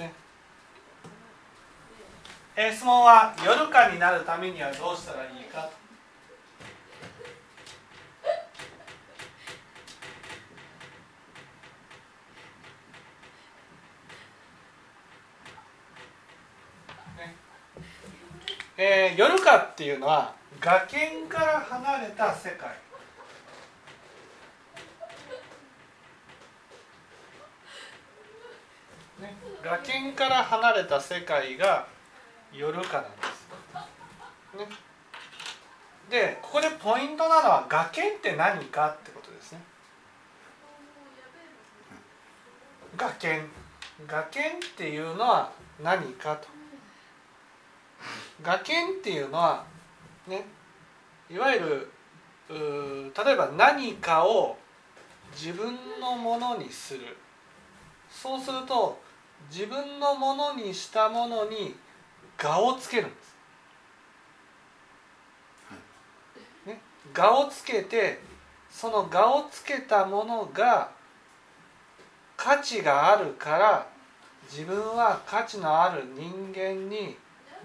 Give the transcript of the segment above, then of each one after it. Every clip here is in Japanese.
ね、えー、質問は夜間になるためにはどうしたらいいか。えー、夜かっていうのは崖から離れた世界。ね、崖から離れた世界が夜かなんです。ね、でここでポイントなのは崖って何かってことですね。崖崖っていうのは何かと。崖っていうのはねいわゆる例えば何かを自分のものにするそうすると自分のものにしたものに我をつけるんです。ね、我をつけてその我をつけたものが価値があるから自分は価値のある人間に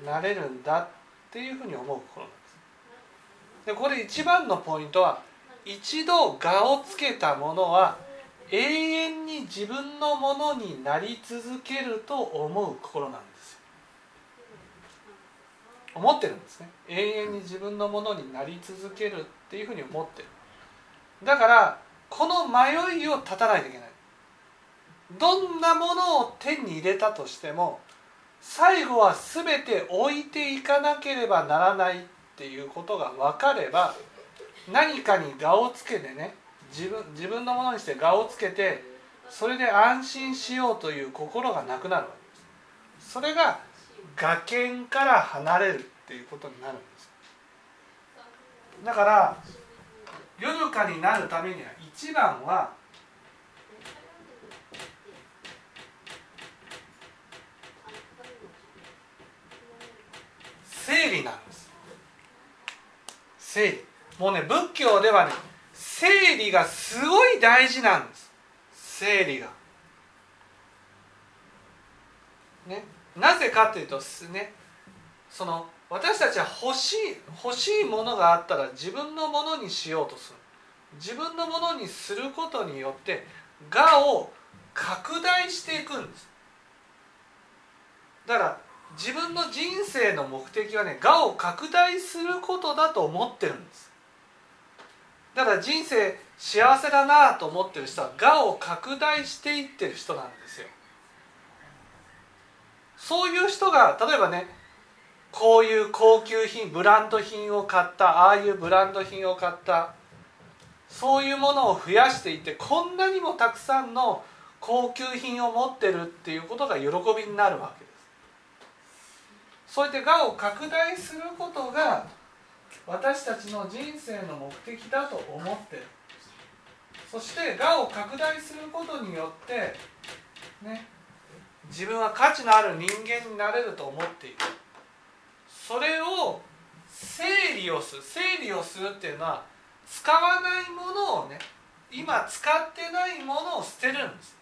なれるんだっていうふうに思う心なんです。でこれ一番のポイントは一度我をつけたものは永遠に自分のものになり続けると思う心なんですよ。思ってるんですね。永遠に自分のものになり続けるっていうふうに思ってる。だからこの迷いを断たないといけない。どんなものを手に入れたとしても最後は全て置いていかなければならないっていうことが分かれば何かに我をつけてね自分自分のものにして我をつけてそれで安心しようという心がなくなるわけです。それが崖から離れるっていうことになるんです。だから夜かになるためには一番は整理なんです。整理。もうね仏教ではね整理がすごい大事なんです。整理が。ね。なぜかというとね。その私たちは欲しい欲しいものがあったら自分のものにしようとする。自分のものにすることによって我を拡大していくんです。だから自分の人生の目的はね我を拡大することだと思ってるんです。だから人生幸せだなと思ってる人は我を拡大していってる人なんですよ。そういう人が例えばねこういう高級品ブランド品を買ったああいうブランド品を買ったそういうものを増やしていってこんなにもたくさんの高級品を持ってるっていうことが喜びになるわけです。そうやって我を拡大することが私たちの人生の目的だと思ってる。そして我を拡大することによってね自分は価値のある人間になれると思っている。それを整理をする整理をするっていうのは使わないものをね今使ってないものを捨てるんです。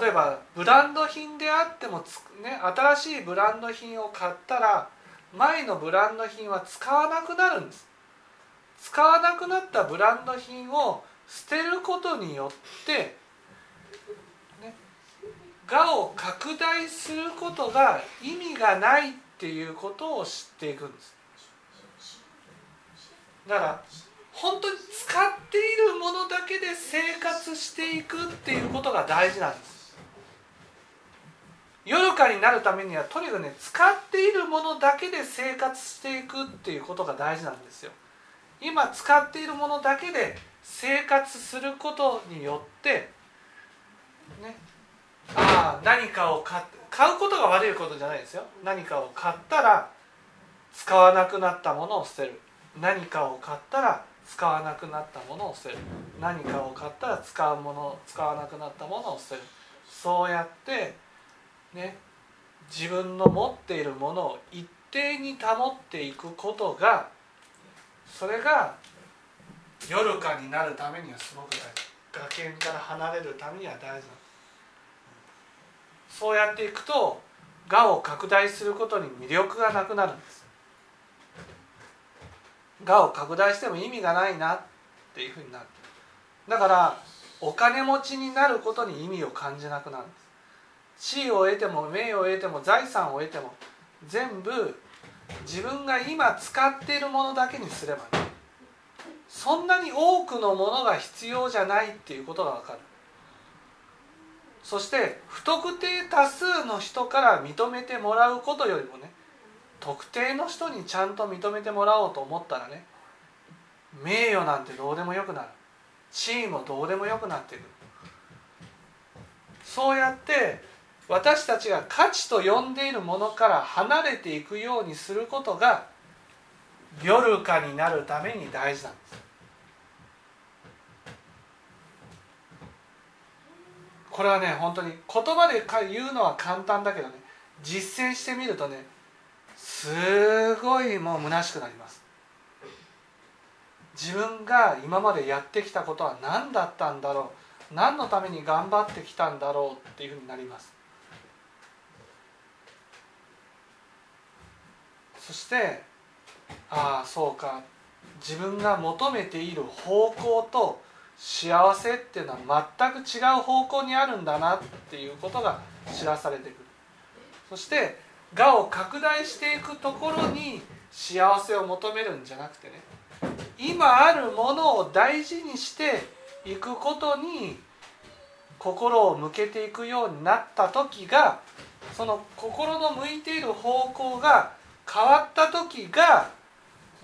例えばブランド品であってもね、新しいブランド品を買ったら前のブランド品は使わなくなるんです。使わなくなったブランド品を捨てることによって、ね、我を拡大することが意味がないっていうことを知っていくんです。だから本当に使っているものだけで生活していくっていうことが大事なんです。夜かになるためにはとにかくね使っているものだけで生活していくっていうことが大事なんですよ。今使っているものだけで生活することによってねああ何かを買買うことが悪いことじゃないですよ。何かを買ったら使わなくなったものを捨てる。何かを買ったら使わなくなったものを捨てる。何かを買ったら使うもの使わなくなったものを捨てる。そうやってね自分の持っているものを一定に保っていくことがそれが夜かになるためにはすごく大事。崖から離れるためには大事。そうやっていくと我を拡大することに魅力がなくなるんです。我を拡大しても意味がないなっていうふうになる。だからお金持ちになることに意味を感じなくなるんです。地位を得ても名誉を得ても財産を得ても全部自分が今使っているものだけにすればねそんなに多くのものが必要じゃないっていうことが分かる。そして不特定多数の人から認めてもらうことよりもね特定の人にちゃんと認めてもらおうと思ったらね名誉なんてどうでもよくなる。地位もどうでもよくなっていく。そうやって私たちが価値と呼んでいるものから離れていくようにすることが夜かになるために大事なんです。これはね本当に言葉で言うのは簡単だけどね実践してみるとねすごいもう虚しくなります。自分が今までやってきたことは何だったんだろう何のために頑張ってきたんだろうっていうふうになります。そしてああそうか。自分が求めている方向と幸せっていうのは全く違う方向にあるんだなっていうことが知らされてくる。そして我を拡大していくところに幸せを求めるんじゃなくてね今あるものを大事にしていくことに心を向けていくようになった時がその心の向いている方向が変わった時が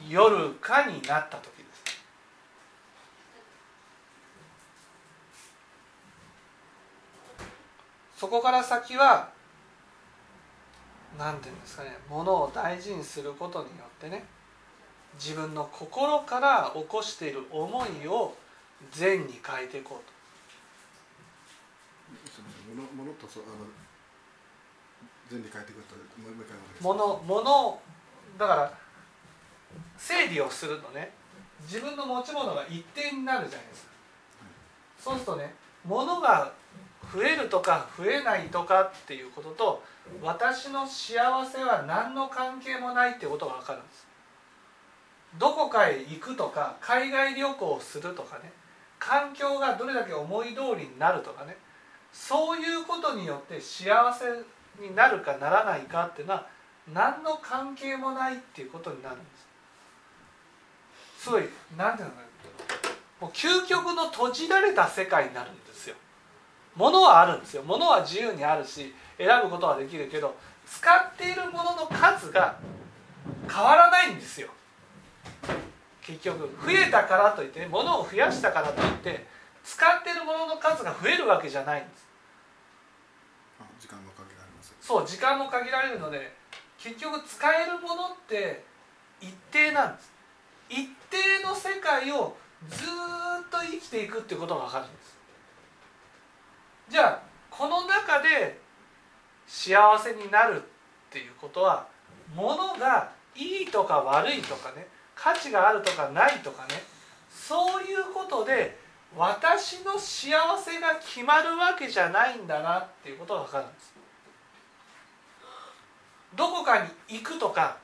夜かになった時ですそこから先は何て言うんですかねものを大事にすることによってね自分の心から起こしている思いを善に変えていこうと。ものとそあの善に変えていくともう一回ものものだから整理をするとね。自分の持ち物が一定になるじゃないですか、はい、そうするとね物が増えるとか増えないとかっていうことと私の幸せは何の関係もないっていうことが分かるんです。どこかへ行くとか海外旅行をするとかね環境がどれだけ思い通りになるとかねそういうことによって幸せになるかならないかっていうのは何の関係もないっていうことになるんです。すごい何ていうのかもう究極の閉じられた世界になるんですよ。物はあるんですよ。物は自由にあるし選ぶことはできるけど使っているものの数が変わらないんですよ。結局増えたからといって、物を増やしたからといって使っているものの数が増えるわけじゃないんです。そう時間も限られるので結局使えるものって一定なんです。一定の世界をずっと生きていくってことが分かるんです。じゃあこの中で幸せになるっていうことはものがいいとか悪いとかね価値があるとかないとかねそういうことで私の幸せが決まるわけじゃないんだなっていうことが分かるんです。どこかに行くとか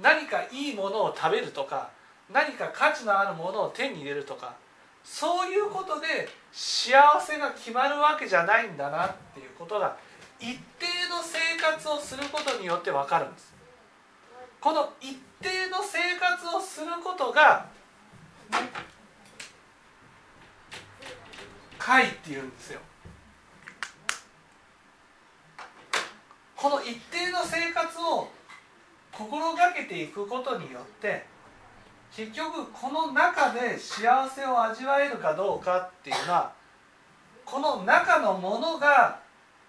何かいいものを食べるとか何か価値のあるものを手に入れるとかそういうことで幸せが決まるわけじゃないんだなっていうことが一定の生活をすることによって分かるんです。この一定の生活をすることが解っていうんですよ。この一定の生活を心がけていくことによって結局この中で幸せを味わえるかどうかっていうのはこの中のものが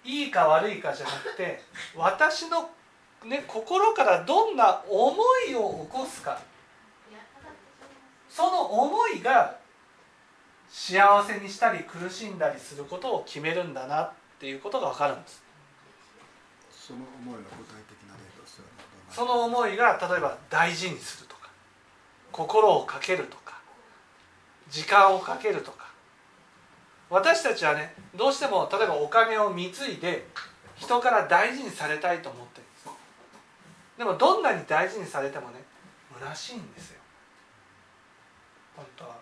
いいか悪いかじゃなくて私の、ね、心からどんな思いを起こすか。その思いが幸せにしたり苦しんだりすることを決めるんだなっていうことが分かるんです。その思いの具体的な例としてはその思いが例えば大事にするとか心をかけるとか時間をかけるとか。私たちはねどうしても例えばお金を貢いで人から大事にされたいと思ってるんですでもどんなに大事にされてもね虚しいんですよ。本当は。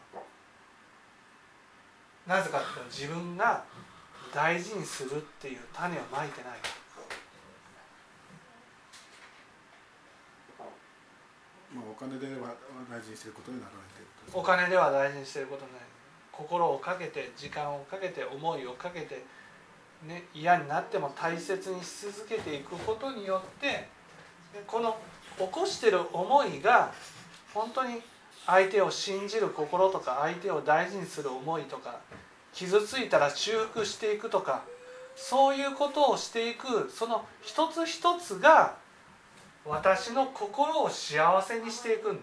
なぜかというと自分が大事にするっていう種をまいてないから。まあ、お金では大事にしてることにならないということ。お金では大事にしてることない。心をかけて時間をかけて思いをかけて、ね、嫌になっても大切にし続けていくことによってこの起こしてる思いが本当に相手を信じる心とか相手を大事にする思いとか傷ついたら修復していくとかそういうことをしていくその一つ一つが私の心を幸せにしていくんで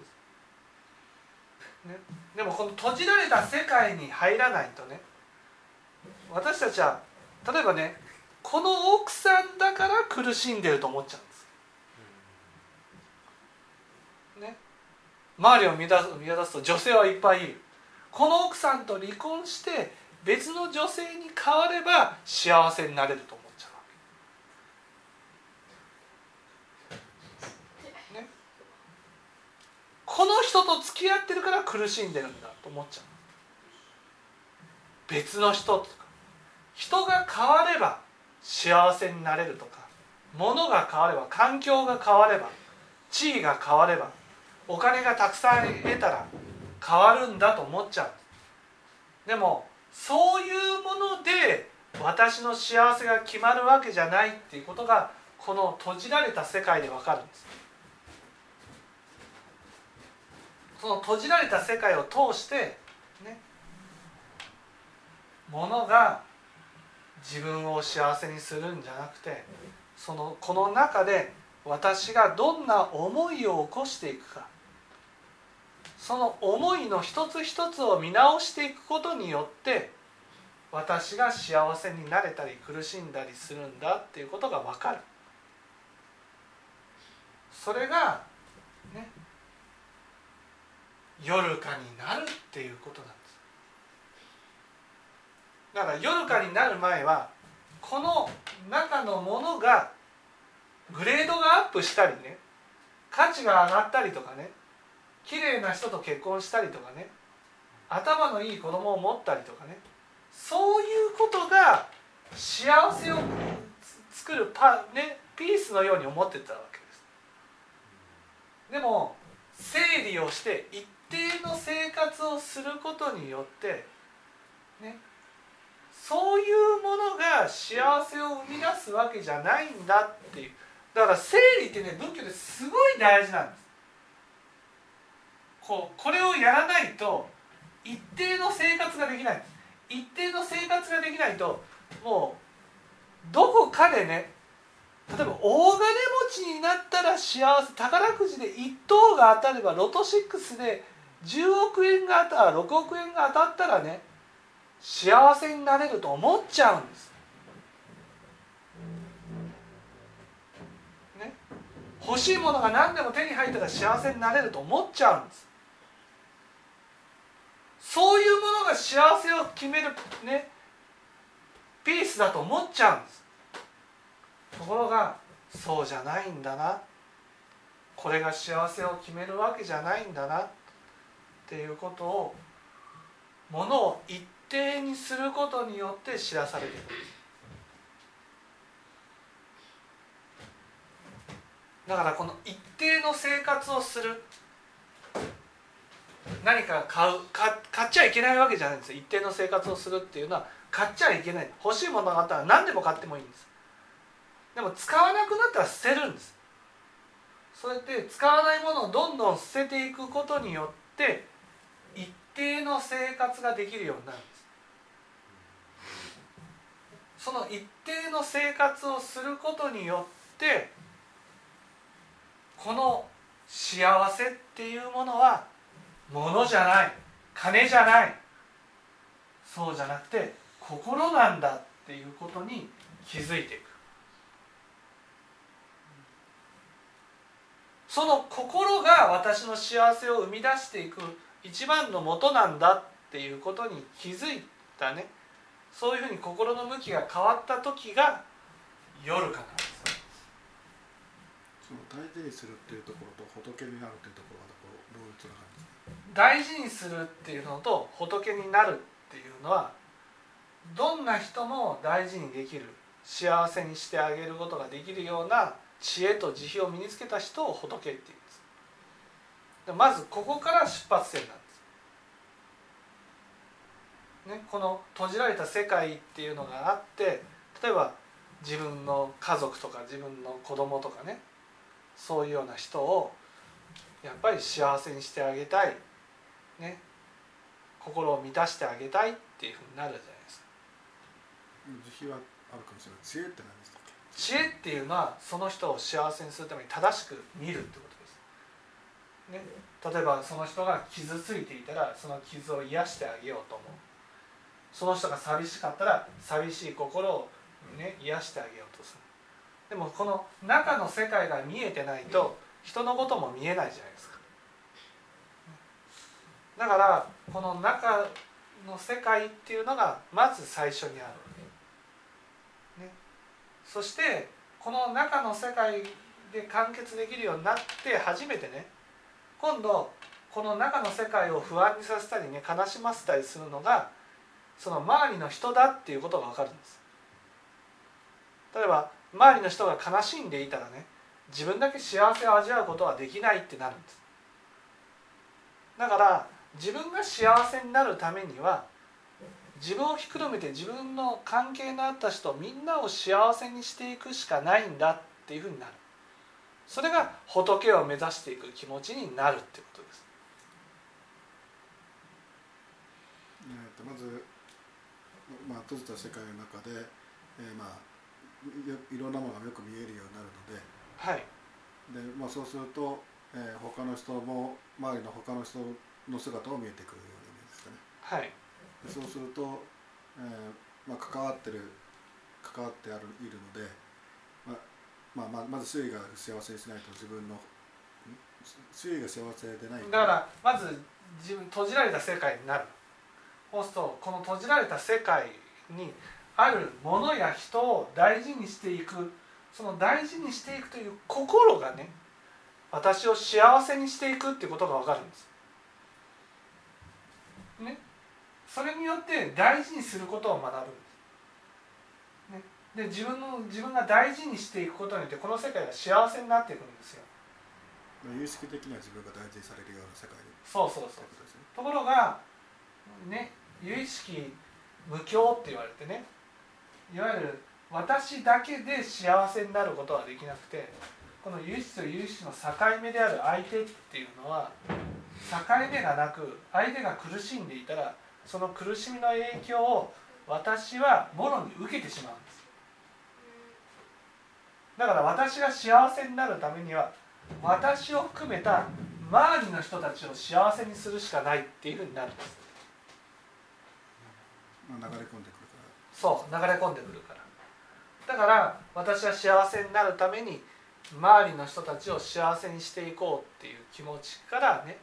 す、ね、でもこの閉じられた世界に入らないとね。私たちは例えばねこの奥さんだから苦しんでると思っちゃうんです。ね。周りを見渡す見渡すと女性はいっぱいいる。この奥さんと離婚して別の女性に変われば幸せになれると思っちゃうわけ、ね、この人と付き合ってるから苦しんでるんだと思っちゃう別の人とか。人が変われば幸せになれるとか。物が変われば環境が変われば地位が変わればお金がたくさん得たら変わるんだと思っちゃう。でもそういうもので私の幸せが決まるわけじゃないっていうことがこの閉じられた世界でわかるんです。その閉じられた世界を通してねものが自分を幸せにするんじゃなくてそのこの中で私がどんな思いを起こしていくか。その思いの一つ一つを見直していくことによって私が幸せになれたり苦しんだりするんだっていうことが分かる。それが夜かになるっていうことなんです。だから夜かになる前はこの中のものがグレードがアップしたりね価値が上がったりとかね綺麗な人と結婚したりとかね頭のいい子供を持ったりとかねそういうことが幸せを作るパ、ね、ピースのように思ってたわけです。でも整理をして一定の生活をすることによってねそういうものが幸せを生み出すわけじゃないんだっていう。だから整理ってね仏教ですごい大事なんです。こうこれをやらないと一定の生活ができない。一定の生活ができないともうどこかでね例えば大金持ちになったら幸せ宝くじで1等が当たればロト6で10億円が当た6億円が当たったらね幸せになれると思っちゃうんです。ね、欲しいものが何でも手に入ったら幸せになれると思っちゃうんです。そういうものが幸せを決めるねピースだと思っちゃうんですところがそうじゃないんだなこれが幸せを決めるわけじゃないんだなっていうことをものを一定にすることによって知らされてく。るだからこの一定の生活をする。何か買う買っちゃいけないわけじゃないんですよ。一定の生活をするっていうのは買っちゃいけない。欲しいものがあったら何でも買ってもいいんです。でも使わなくなったら捨てるんです。そうやって使わないものをどんどん捨てていくことによって一定の生活ができるようになるんです。その一定の生活をすることによってこの幸せっていうものは物じゃない金じゃないそうじゃなくて心なんだっていうことに気づいていく。その心が私の幸せを生み出していく一番のもとなんだっていうことに気づいたね。そういうふうに心の向きが変わった時が喜夜かなんですその大事にするっていうところと仏になるっていうところはどうどういうつながり大事にするっていうのと仏になるっていうのはどんな人も大事にできる幸せにしてあげることができるような知恵と慈悲を身につけた人を仏っていうんです。でまずここから出発点なんです、ね、この閉じられた世界っていうのがあって例えば自分の家族とか自分の子供とかねそういうような人をやっぱり幸せにしてあげたいね心を満たしてあげたいっていうふうになるじゃないですか。慈悲はあるかもしれない。知恵って何でしたっけ知恵っていうのはその人を幸せにするために正しく見るってことです、ね、例えばその人が傷ついていたらその傷を癒してあげようと思うその人が寂しかったら寂しい心を、ね、癒してあげようとする。でもこの中の世界が見えてないと人のことも見えないじゃないですか。だからこの中の世界っていうのがまず最初にある、ね、そしてこの中の世界で完結できるようになって初めてね今度この中の世界を不安にさせたりね悲しませたりするのがその周りの人だっていうことが分かるんです。例えば周りの人が悲しんでいたらね自分だけ幸せを味わうことはできないってなるんです。だから自分が幸せになるためには自分をひっくるめて自分の関係のあった人みんなを幸せにしていくしかないんだっていうふうになる。それが仏を目指していく気持ちになるってことですえー、とまず、まあ、閉じた世界の中で、えーまあ、いいろんなものがよく見えるようになるので。はい。で、まあ、そうすると、えー、他の人も周りの他の人の姿も見えてくるようなイメージですかね。はい。でそうすると、えーまあ、関わってる関わってあるいるので、まあまあ、まず周囲が幸せにしないと自分のん？周囲が幸せでないと。だからまず自分閉じられた世界になるそうするとこの閉じられた世界にあるものや人を大事にしていくその大事にしていくという心がね私を幸せにしていくっていうことが分かるんです。ね、それによって大事にすることを学ぶんです。ね、で自分の自分が大事にしていくことによってこの世界が幸せになっていくんですよ。有意識的には自分が大事にされるような世界にそうそうそう。ところがね有意識無境って言われてねいわゆる私だけで幸せになることはできなくてこの有意識と有意識の境目である相手っていうのは境目がなく相手が苦しんでいたらその苦しみの影響を私はもろに受けてしまうんです。だから私が幸せになるためには私を含めた周りの人たちを幸せにするしかないっていうふうになるんです、流れ込んでくるから。そう流れ込んでくるから。だから私は幸せになるために周りの人たちを幸せにしていこうっていう気持ちからね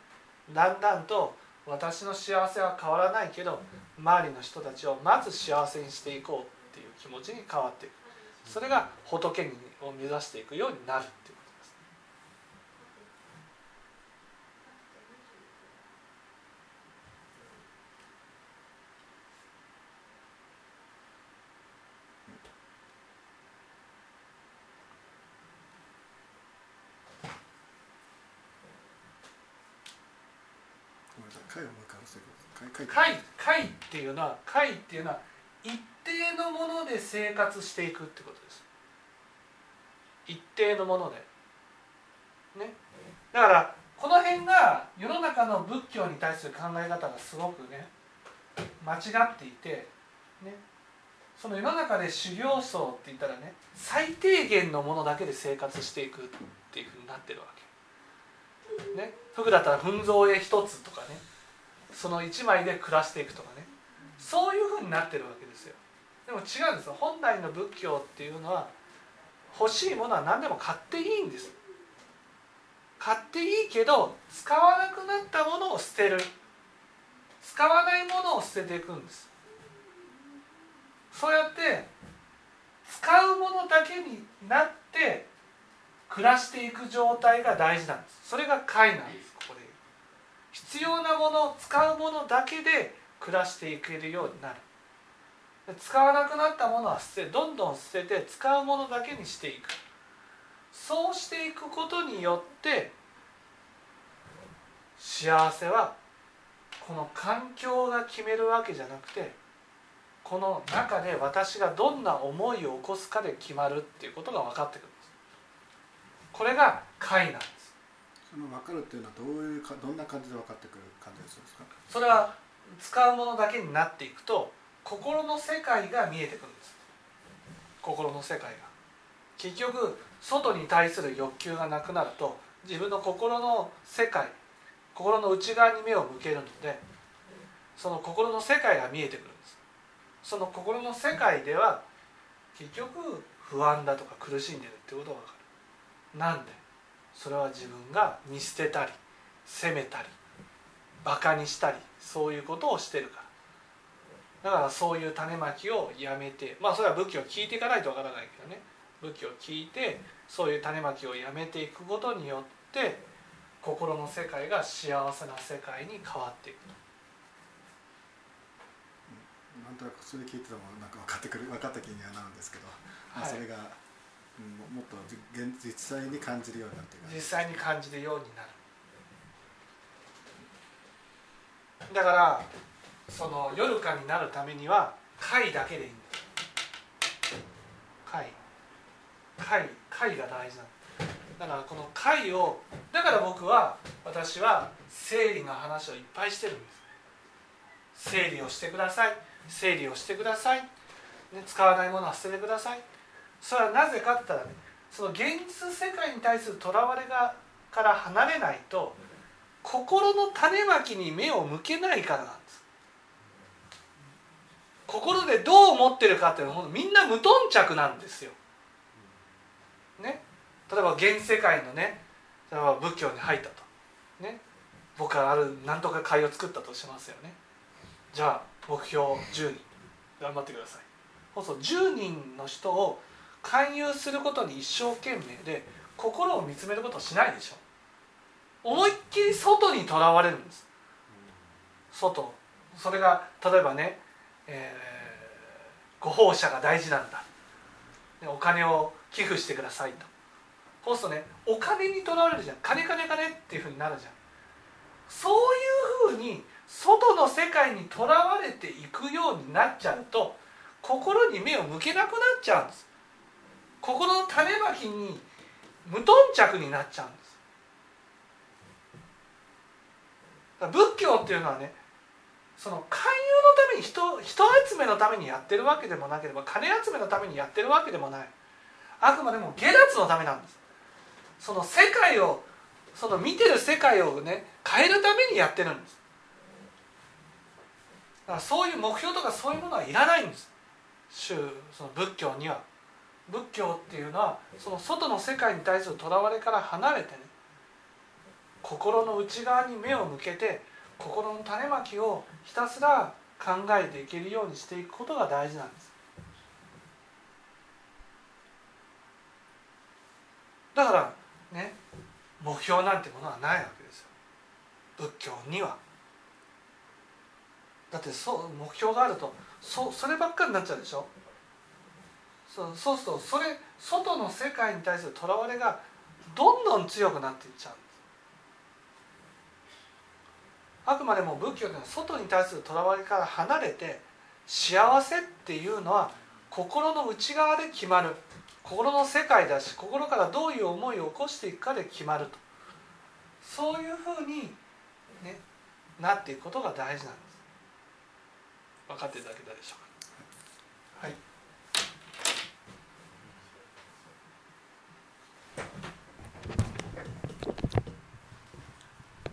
だんだんと私の幸せは変わらないけど周りの人たちをまず幸せにしていこうっていう気持ちに変わっていく。それが仏を目指していくようになるっていうことですごめんなさい回をもう一回押してください解解っていうのは解っていうのは一定のもので生活していくってことです。一定のもので。ね。だからこの辺が世の中の仏教に対する考え方がすごくね間違っていてね。その世の中で修行僧って言ったらね最低限のものだけで生活していくっていうふうになってるわけ。ね。服だったら糞蔵絵一つとかね。その一枚で暮らしていくとかね。そういうふうになってるわけですよ。でも違うんですよ。本来の仏教っていうのは欲しいものは何でも買っていいんです。買っていいけど使わなくなったものを捨てる。使わないものを捨てていくんです。そうやって使うものだけになって暮らしていく状態が大事なんです。それが解なんですここで。必要なもの使うものだけで暮らしていけるようになる。使わなくなったものは捨てどんどん捨てて使うものだけにしていく。そうしていくことによって幸せはこの環境が決めるわけじゃなくてこの中で私がどんな思いを起こすかで決まるっていうことが分かってくるんです。これが解なんです。その分かるっていうのはどういうかどんな感じで分かってくる感じですか？それは使うものだけになっていくと心の世界が見えてくるんです。心の世界が。結局外に対する欲求がなくなると自分の心の世界心の内側に目を向けるのでその心の世界が見えてくるんです。その心の世界では結局不安だとか苦しんでるってことが分かる。なんで？それは自分が見捨てたり責めたりバカにしたりそういうことをしてるから。だからそういう種まきをやめてまあそれは武器を聞いていかないとわからないけどね。武器を聞いてそういう種まきをやめていくことによって心の世界が幸せな世界に変わっていく。なんとなくそれ聞いててもなんか分かってくる分かった気にはなるんですけど、まあはい。それが、うん、ももっと現実際に感じるようになっていく実際に感じるようになるだからその夜かになるためには貝だけでいいんだ貝。貝貝が大事なのだだからこの貝をだから僕は私は整理の話をいっぱいしてるんです。整理をしてください。整理をしてください、ね、使わないものは捨ててください。それはなぜかって言ったらねその現実世界に対するとらわれがから離れないと心の種まきに目を向けないからなんです心でどう思ってるかっていうのはみんな無頓着なんですよ。ね？例えば現世界のね例えば仏教に入ったと。ね？僕はある何とか会を作ったとしますよね。じゃあ目標10人頑張ってください。そうそう10人の人を勧誘することに一生懸命で心を見つめることをしないでしょ思いっきり外にとらわれるんです。外。それが例えばね、えーご奉仕が大事なんだ。お金を寄付してくださいと。そうするとねお金にとらわれるじゃん。金金金っていうふうになるじゃん。そういうふうに外の世界にとらわれていくようになっちゃうと心に目を向けなくなっちゃうんです。心の種まきに無頓着になっちゃうんですだから仏教っていうのはねその勧誘のために人人集めのためにやってるわけでもなければ金集めのためにやってるわけでもない。あくまでも下脱のためなんです。その世界をその見てる世界をね変えるためにやってるんです。だからそういう目標とかそういうものはいらないんです。宗その仏教には。仏教っていうのはその外の世界に対するとらわれから離れてね心の内側に目を向けて心の種まきをひたすら考えていけるようにしていくことが大事なんです。だからね目標なんてものはないわけですよ。仏教には。だってそう目標があるとそそればっかりになっちゃうでしょ。そうそうするとそれ外の世界に対するとらわれがどんどん強くなっていっちゃうですあくまでも仏教というのは外に対するとらわれから離れて幸せっていうのは心の内側で決まる。心の世界だし心からどういう思いを起こしていくかで決まると。そういうふうに、ね、なっていくことが大事なんです。分かっていただけたでしょうか？